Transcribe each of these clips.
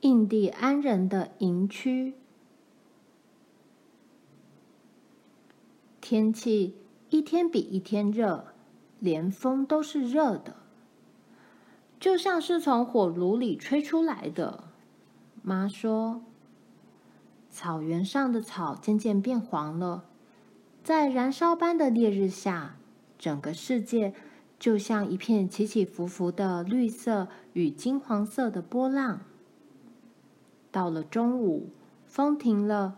印第安人的营区。天气一天比一天热，连风都是热的，就像是从火炉里吹出来的。妈说，草原上的草渐渐变黄了，在燃烧般的烈日下，整个世界就像一片起起伏伏的绿色与金黄色的波浪。到了中午，风停了，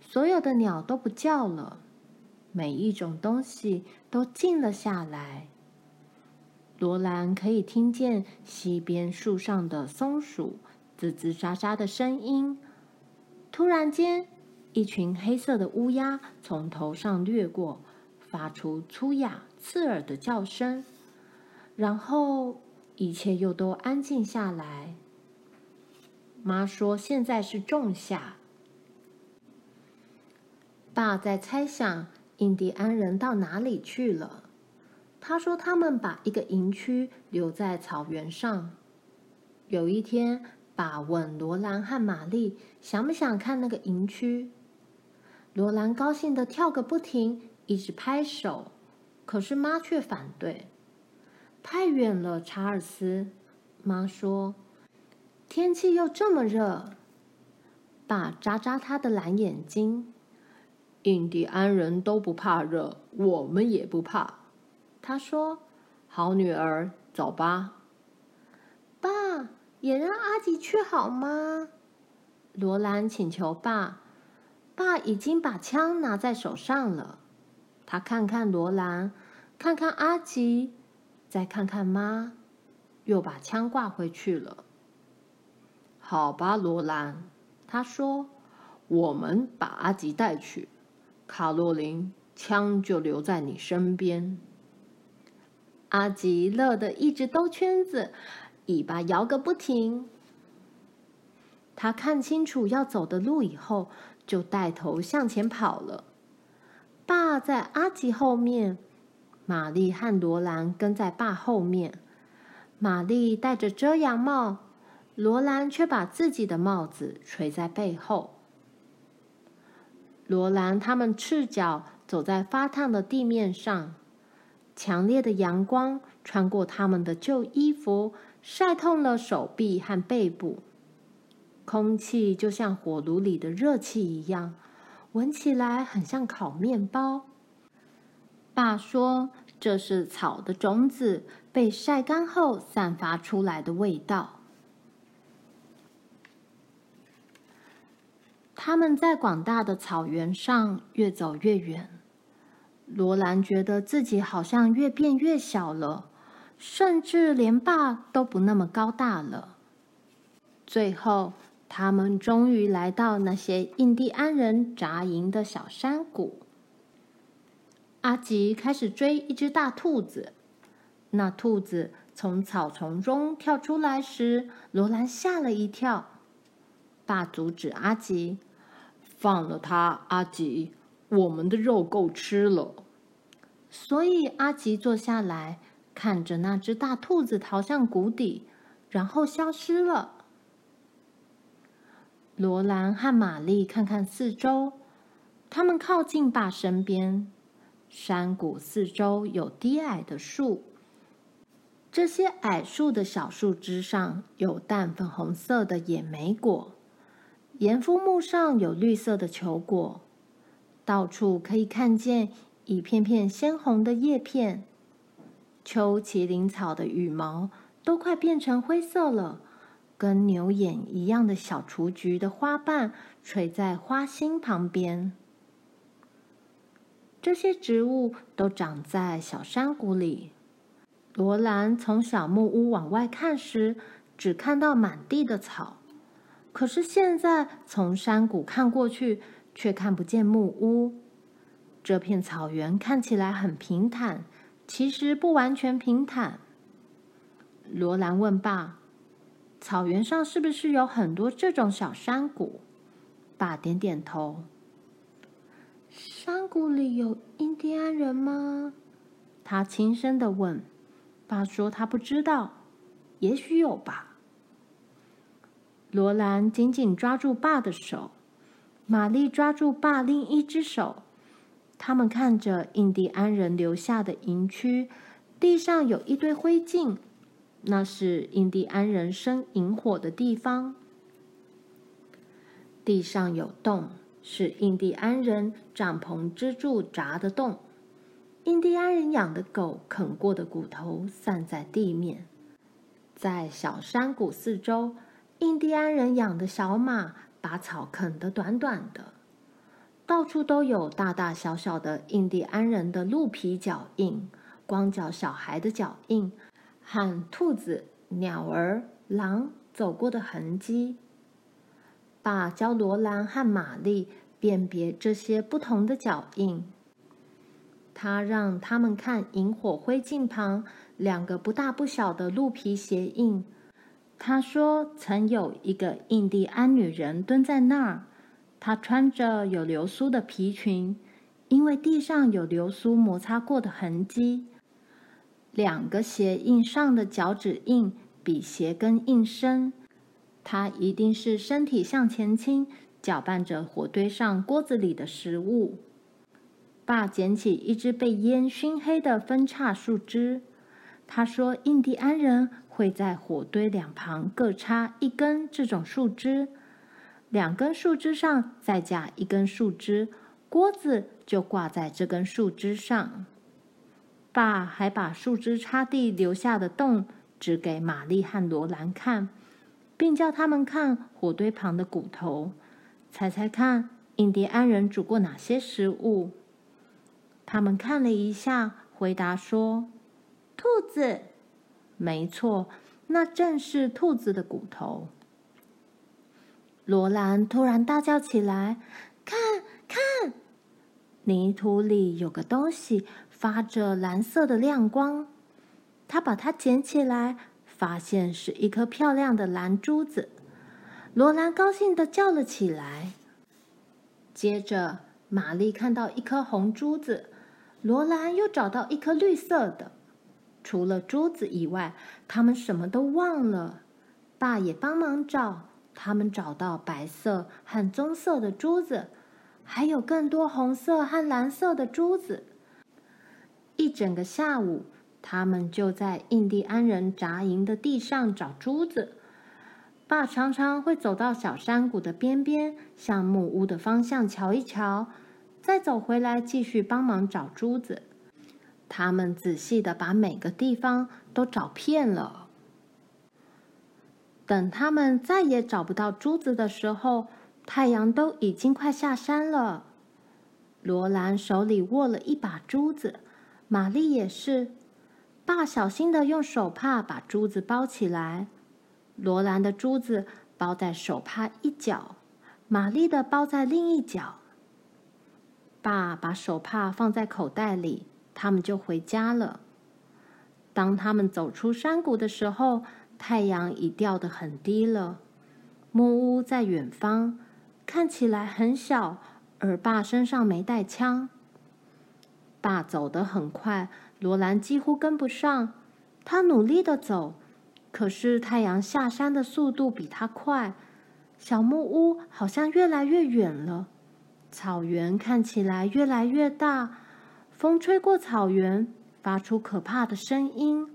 所有的鸟都不叫了。每一种东西都静了下来。罗兰可以听见西边树上的松鼠吱吱喳喳的声音。突然间，一群黑色的乌鸦从头上掠过，发出粗哑、刺耳的叫声。然后，一切又都安静下来。妈说：“现在是仲夏。”爸在猜想。印第安人到哪里去了？他说他们把一个营区留在草原上。有一天，爸问罗兰和玛丽想不想看那个营区。罗兰高兴的跳个不停，一直拍手。可是妈却反对，太远了，查尔斯。妈说，天气又这么热。爸眨眨他的蓝眼睛。印第安人都不怕热，我们也不怕。他说：“好女儿，走吧。”爸，也让阿吉去好吗？罗兰请求爸。爸已经把枪拿在手上了。他看看罗兰，看看阿吉，再看看妈，又把枪挂回去了。好吧，罗兰，他说：“我们把阿吉带去。”卡洛琳，枪就留在你身边。阿吉乐得一直兜圈子，尾巴摇个不停。他看清楚要走的路以后，就带头向前跑了。爸在阿吉后面，玛丽和罗兰跟在爸后面。玛丽戴着遮阳帽，罗兰却把自己的帽子垂在背后。罗兰他们赤脚走在发烫的地面上，强烈的阳光穿过他们的旧衣服，晒痛了手臂和背部。空气就像火炉里的热气一样，闻起来很像烤面包。爸说，这是草的种子被晒干后散发出来的味道。他们在广大的草原上越走越远，罗兰觉得自己好像越变越小了，甚至连爸都不那么高大了。最后，他们终于来到那些印第安人扎营的小山谷。阿吉开始追一只大兔子，那兔子从草丛中跳出来时，罗兰吓了一跳。爸阻止阿吉。放了他，阿吉，我们的肉够吃了。所以阿吉坐下来，看着那只大兔子逃向谷底，然后消失了。罗兰和玛丽看看四周，他们靠近爸身边。山谷四周有低矮的树，这些矮树的小树枝上有淡粉红色的野莓果。盐肤木上有绿色的球果，到处可以看见一片片鲜红的叶片。秋麒麟草的羽毛都快变成灰色了，跟牛眼一样的小雏菊的花瓣垂在花心旁边。这些植物都长在小山谷里。罗兰从小木屋往外看时，只看到满地的草。可是现在从山谷看过去，却看不见木屋。这片草原看起来很平坦，其实不完全平坦。罗兰问爸：“草原上是不是有很多这种小山谷？”爸点点头。山谷里有印第安人吗？他轻声的问。爸说他不知道，也许有吧。罗兰紧紧抓住爸的手，玛丽抓住爸另一只手。他们看着印第安人留下的营区，地上有一堆灰烬，那是印第安人生营火的地方。地上有洞，是印第安人帐篷支柱砸的洞。印第安人养的狗啃过的骨头散在地面。在小山谷四周，印第安人养的小马把草啃得短短的。到处都有大大小小的印第安人的鹿皮脚印、光脚小孩的脚印和兔子、鸟儿、狼走过的痕迹。爸教罗兰和玛丽辨别这些不同的脚印。他让他们看萤火灰烬旁两个不大不小的鹿皮鞋印。他说，曾有一个印第安女人蹲在那儿，她穿着有流苏的皮裙，因为地上有流苏摩擦过的痕迹。两个鞋印上的脚趾印比鞋跟印深。他一定是身体向前倾，搅拌着火堆上锅子里的食物。爸捡起一只被烟熏黑的分叉树枝，他说：“印第安人会在火堆两旁各插一根这种树枝，两根树枝上再加一根树枝，锅子就挂在这根树枝上。”爸还把树枝插地留下的洞指给玛丽和罗兰看。并叫他们看火堆旁的骨头，猜猜看，印第安人煮过哪些食物？他们看了一下，回答说：“兔子。”没错，那正是兔子的骨头。罗兰突然大叫起来：“看，看！泥土里有个东西，发着蓝色的亮光。”他把它捡起来。发现是一颗漂亮的蓝珠子，罗兰高兴地叫了起来。接着，玛丽看到一颗红珠子，罗兰又找到一颗绿色的。除了珠子以外，他们什么都忘了。爸也帮忙找，他们找到白色和棕色的珠子，还有更多红色和蓝色的珠子。一整个下午。他们就在印第安人扎营的地上找珠子。爸常常会走到小山谷的边边，向木屋的方向瞧一瞧，再走回来继续帮忙找珠子。他们仔细的把每个地方都找遍了。等他们再也找不到珠子的时候，太阳都已经快下山了。罗兰手里握了一把珠子，玛丽也是。爸小心的用手帕把珠子包起来，罗兰的珠子包在手帕一角，玛丽的包在另一角。爸把手帕放在口袋里，他们就回家了。当他们走出山谷的时候，太阳已掉得很低了。木屋在远方，看起来很小，而爸身上没带枪。爸走得很快。罗兰几乎跟不上，他努力的走，可是太阳下山的速度比他快。小木屋好像越来越远了，草原看起来越来越大，风吹过草原，发出可怕的声音。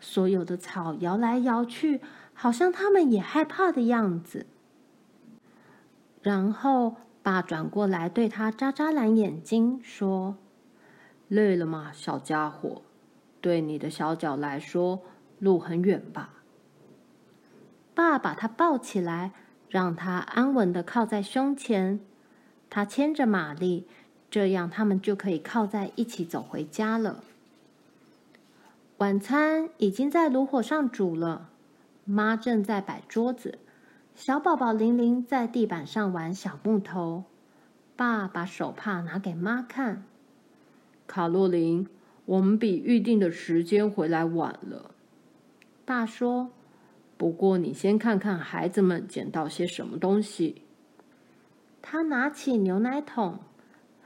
所有的草摇来摇去，好像他们也害怕的样子。然后，爸转过来对他眨眨蓝眼睛，说。累了吗，小家伙？对你的小脚来说，路很远吧？爸把他抱起来，让他安稳地靠在胸前。他牵着玛丽，这样他们就可以靠在一起走回家了。晚餐已经在炉火上煮了，妈正在摆桌子，小宝宝玲玲在地板上玩小木头。爸把手帕拿给妈看。卡洛琳，我们比预定的时间回来晚了。爸说：“不过你先看看孩子们捡到些什么东西。”他拿起牛奶桶，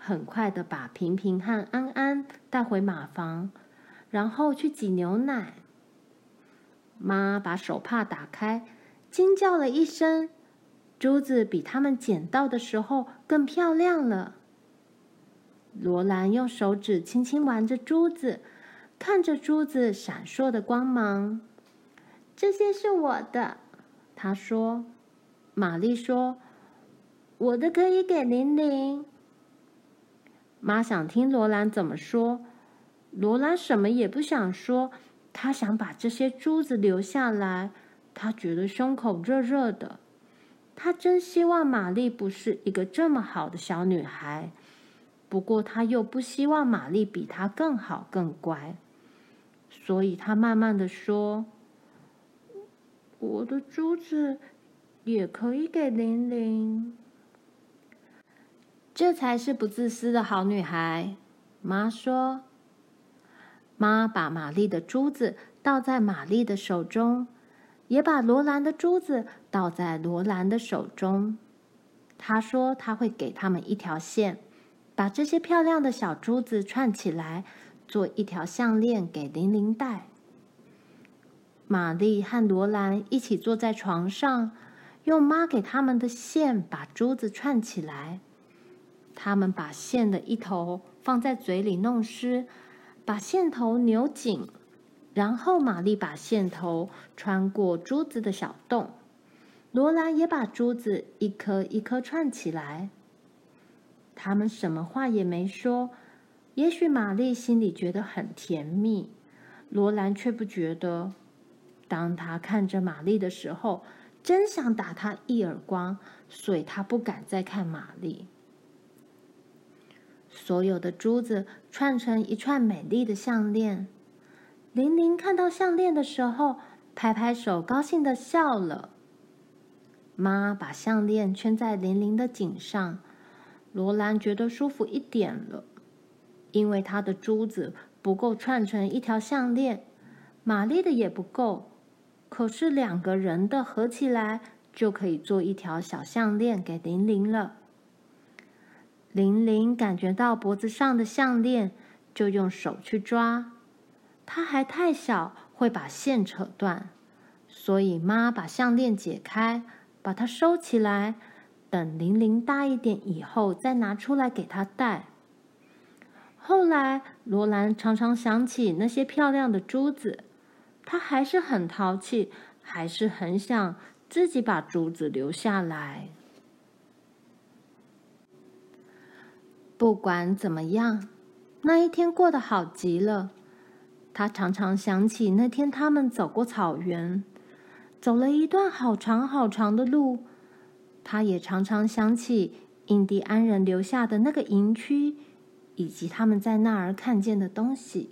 很快的把平平和安安带回马房，然后去挤牛奶。妈把手帕打开，惊叫了一声。珠子比他们捡到的时候更漂亮了。罗兰用手指轻轻玩着珠子，看着珠子闪烁的光芒。这些是我的，他说。玛丽说：“我的可以给玲玲。”妈想听罗兰怎么说，罗兰什么也不想说。她想把这些珠子留下来，她觉得胸口热热的。她真希望玛丽不是一个这么好的小女孩，不过她又不希望玛丽比她更好更乖，所以她慢慢的说：“我的珠子也可以给玲玲。”这才是不自私的好女孩，妈说。妈把玛丽的珠子倒在玛丽的手中。也把罗兰的珠子倒在罗兰的手中。她说她会给他们一条线，把这些漂亮的小珠子串起来，做一条项链给玲玲戴。玛丽和罗兰一起坐在床上，用妈给他们的线把珠子串起来。他们把线的一头放在嘴里弄湿，把线头扭紧。然后，玛丽把线头穿过珠子的小洞，罗兰也把珠子一颗一颗串起来。他们什么话也没说，也许玛丽心里觉得很甜蜜，罗兰却不觉得。当他看着玛丽的时候，真想打她一耳光，所以他不敢再看玛丽。所有的珠子串成一串美丽的项链。玲玲看到项链的时候，拍拍手，高兴地笑了。妈把项链圈在玲玲的颈上，罗兰觉得舒服一点了，因为她的珠子不够串成一条项链，玛丽的也不够，可是两个人的合起来就可以做一条小项链给玲玲了。玲玲感觉到脖子上的项链，就用手去抓。她还太小，会把线扯断，所以妈把项链解开，把它收起来，等玲玲大一点以后再拿出来给她戴。后来，罗兰常常想起那些漂亮的珠子，她还是很淘气，还是很想自己把珠子留下来。不管怎么样，那一天过得好极了。他常常想起那天他们走过草原，走了一段好长好长的路。他也常常想起印第安人留下的那个营区，以及他们在那儿看见的东西。